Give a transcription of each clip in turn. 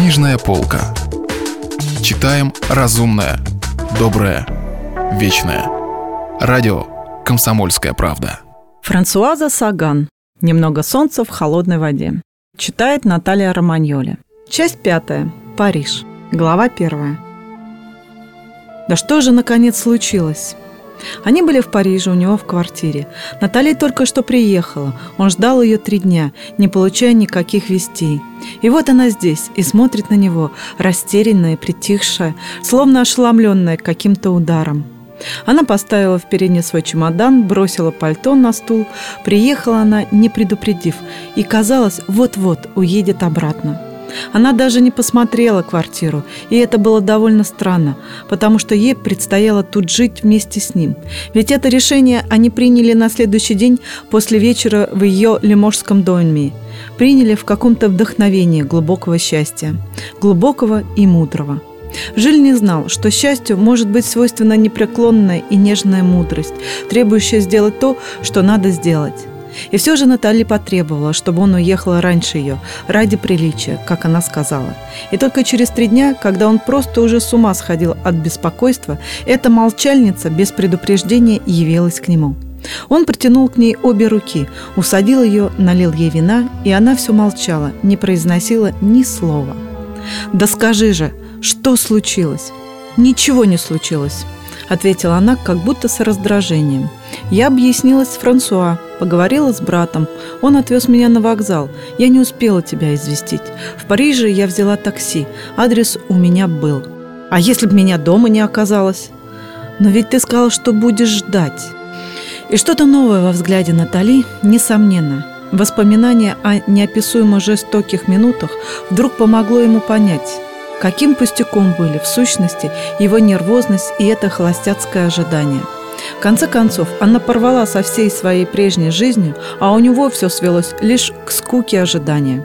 Книжная полка. Читаем разумное, доброе, вечное. Радио «Комсомольская правда». Франсуаза Саган. «Немного солнца в холодной воде». Читает Наталья Романьоли. Часть пятая. Париж. Глава первая. Да что же наконец случилось? Они были в Париже у него в квартире. Наталья только что приехала. Он ждал ее три дня, не получая никаких вестей. И вот она здесь и смотрит на него, растерянная, притихшая, словно ошеломленная каким-то ударом. Она поставила в передний свой чемодан, бросила пальто на стул. Приехала она, не предупредив, и, казалось, вот-вот уедет обратно. Она даже не посмотрела квартиру, и это было довольно странно, потому что ей предстояло тут жить вместе с ним. Ведь это решение они приняли на следующий день после вечера в ее лиможском доме. Приняли в каком-то вдохновении глубокого счастья, глубокого и мудрого. Жиль не знал, что счастью может быть свойственна непреклонная и нежная мудрость, требующая сделать то, что надо сделать. И все же Натали потребовала, чтобы он уехал раньше ее, ради приличия, как она сказала. И только через три дня, когда он просто уже с ума сходил от беспокойства, эта молчальница без предупреждения явилась к нему. Он протянул к ней обе руки, усадил ее, налил ей вина, и она все молчала, не произносила ни слова. «Да скажи же, что случилось?» «Ничего не случилось», — ответила она, как будто с раздражением. «Я объяснилась с Франсуа, Поговорила с братом. Он отвез меня на вокзал. Я не успела тебя известить. В Париже я взяла такси. Адрес у меня был. А если бы меня дома не оказалось? Но ведь ты сказал, что будешь ждать. И что-то новое во взгляде Натали, несомненно. Воспоминание о неописуемо жестоких минутах вдруг помогло ему понять, каким пустяком были в сущности его нервозность и это холостяцкое ожидание – в конце концов, она порвала со всей своей прежней жизнью, а у него все свелось лишь к скуке ожидания.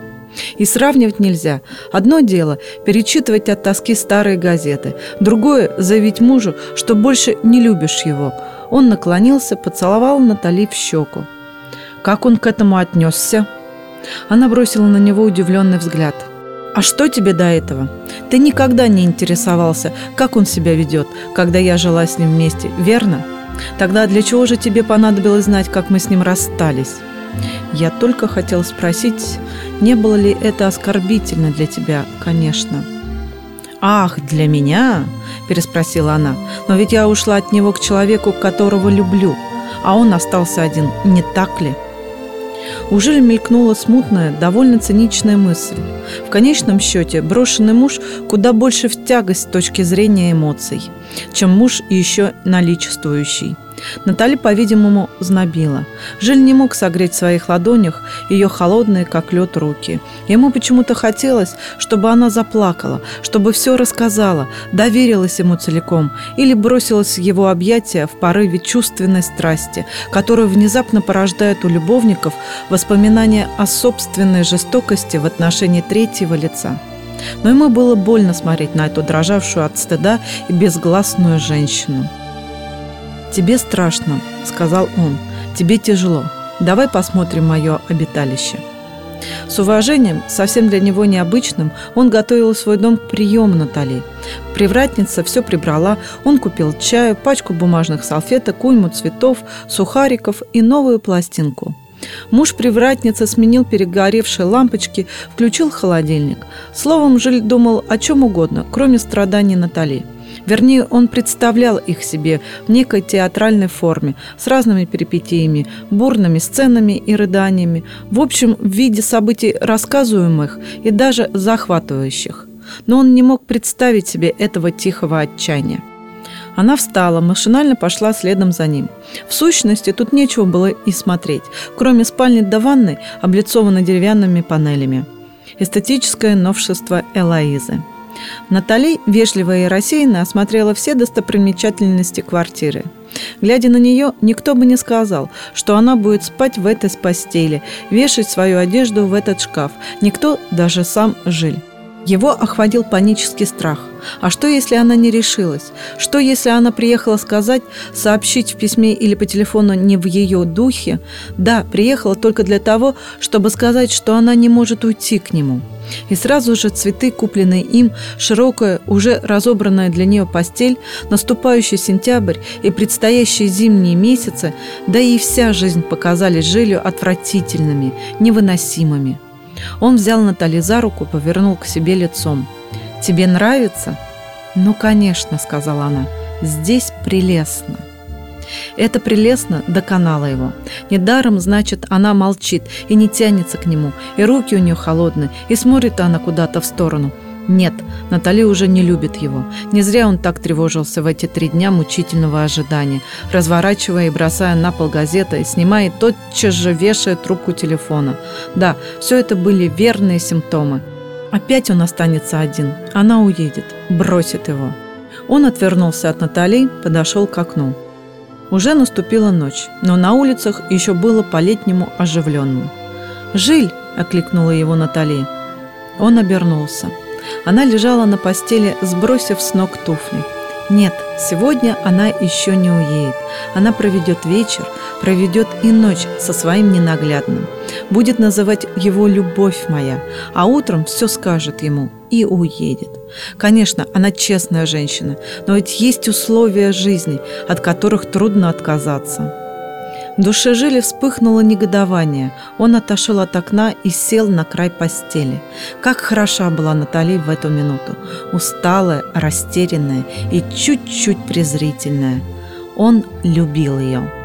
И сравнивать нельзя. Одно дело – перечитывать от тоски старые газеты. Другое – заявить мужу, что больше не любишь его. Он наклонился, поцеловал Натали в щеку. Как он к этому отнесся? Она бросила на него удивленный взгляд. «А что тебе до этого? Ты никогда не интересовался, как он себя ведет, когда я жила с ним вместе, верно?» Тогда для чего же тебе понадобилось знать, как мы с ним расстались? Я только хотел спросить, не было ли это оскорбительно для тебя, конечно. «Ах, для меня?» – переспросила она. «Но ведь я ушла от него к человеку, которого люблю, а он остался один, не так ли?» Уже мелькнула смутная, довольно циничная мысль. В конечном счете, брошенный муж куда больше в тягость с точки зрения эмоций, чем муж еще наличествующий. Натали, по-видимому, знобила. Жиль не мог согреть в своих ладонях ее холодные, как лед, руки. Ему почему-то хотелось, чтобы она заплакала, чтобы все рассказала, доверилась ему целиком или бросилась в его объятия в порыве чувственной страсти, которую внезапно порождает у любовников воспоминания о собственной жестокости в отношении третьего лица. Но ему было больно смотреть на эту дрожавшую от стыда и безгласную женщину. «Тебе страшно», — сказал он. «Тебе тяжело. Давай посмотрим мое обиталище». С уважением, совсем для него необычным, он готовил свой дом к приему Натали. Привратница все прибрала, он купил чаю, пачку бумажных салфеток, уйму цветов, сухариков и новую пластинку. Муж привратницы сменил перегоревшие лампочки, включил холодильник. Словом, Жиль думал о чем угодно, кроме страданий Натали – Вернее, он представлял их себе в некой театральной форме, с разными перипетиями, бурными сценами и рыданиями, в общем, в виде событий рассказываемых и даже захватывающих. Но он не мог представить себе этого тихого отчаяния. Она встала, машинально пошла следом за ним. В сущности, тут нечего было и смотреть, кроме спальни до ванны, облицованной деревянными панелями. Эстетическое новшество Элоизы – Натали, вежливая и рассеянно, осмотрела все достопримечательности квартиры. Глядя на нее, никто бы не сказал, что она будет спать в этой постели, вешать свою одежду в этот шкаф. Никто, даже сам Жиль. Его охватил панический страх. А что, если она не решилась? Что, если она приехала сказать, сообщить в письме или по телефону не в ее духе? Да, приехала только для того, чтобы сказать, что она не может уйти к нему. И сразу же цветы, купленные им, широкая, уже разобранная для нее постель, наступающий сентябрь и предстоящие зимние месяцы, да и вся жизнь показались Жилю отвратительными, невыносимыми. Он взял Натали за руку, повернул к себе лицом. «Тебе нравится?» «Ну, конечно», — сказала она, — «здесь прелестно». Это прелестно доконало его. Недаром, значит, она молчит и не тянется к нему, и руки у нее холодные, и смотрит она куда-то в сторону – нет, Натали уже не любит его. Не зря он так тревожился в эти три дня мучительного ожидания, разворачивая и бросая на пол газеты, снимая и тотчас же вешая трубку телефона. Да, все это были верные симптомы. Опять он останется один. Она уедет, бросит его. Он отвернулся от Натали, подошел к окну. Уже наступила ночь, но на улицах еще было по-летнему оживленно. «Жиль!» – окликнула его Натали. Он обернулся – она лежала на постели, сбросив с ног туфли. Нет, сегодня она еще не уедет. Она проведет вечер, проведет и ночь со своим ненаглядным. Будет называть его «любовь моя», а утром все скажет ему и уедет. Конечно, она честная женщина, но ведь есть условия жизни, от которых трудно отказаться. Душе Жили вспыхнуло негодование. Он отошел от окна и сел на край постели. Как хороша была Натали в эту минуту. Усталая, растерянная и чуть-чуть презрительная. Он любил ее.